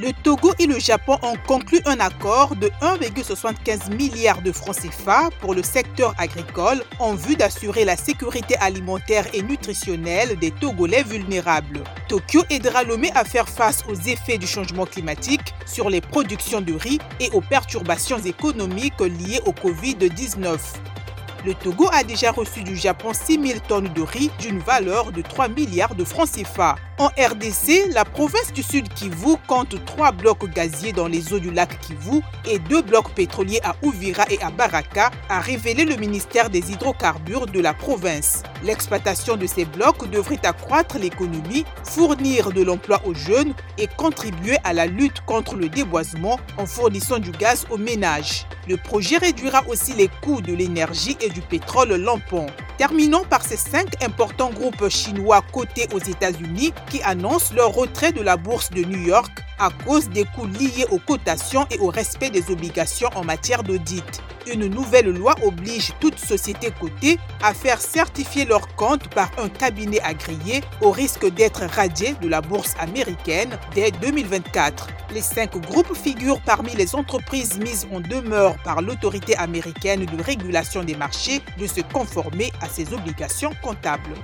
le Togo et le Japon ont conclu un accord de 1,75 milliard de francs CFA pour le secteur agricole en vue d'assurer la sécurité alimentaire et nutritionnelle des Togolais vulnérables. Tokyo aidera Lomé à faire face aux effets du changement climatique sur les productions de riz et aux perturbations économiques liées au Covid-19. Le Togo a déjà reçu du Japon 6 000 tonnes de riz d'une valeur de 3 milliards de francs CFA. En RDC, la province du Sud Kivu compte trois blocs gaziers dans les eaux du lac Kivu et deux blocs pétroliers à Ouvira et à Baraka, a révélé le ministère des hydrocarbures de la province. L'exploitation de ces blocs devrait accroître l'économie, fournir de l'emploi aux jeunes et contribuer à la lutte contre le déboisement en fournissant du gaz aux ménages. Le projet réduira aussi les coûts de l'énergie et du pétrole lampant. Terminons par ces cinq importants groupes chinois cotés aux États-Unis qui annoncent leur retrait de la bourse de New York à cause des coûts liés aux cotations et au respect des obligations en matière d'audit. Une nouvelle loi oblige toute société cotée à faire certifier leurs comptes par un cabinet agréé au risque d'être radié de la bourse américaine dès 2024. Les cinq groupes figurent parmi les entreprises mises en demeure par l'autorité américaine de régulation des marchés de se conformer à ses obligations comptables.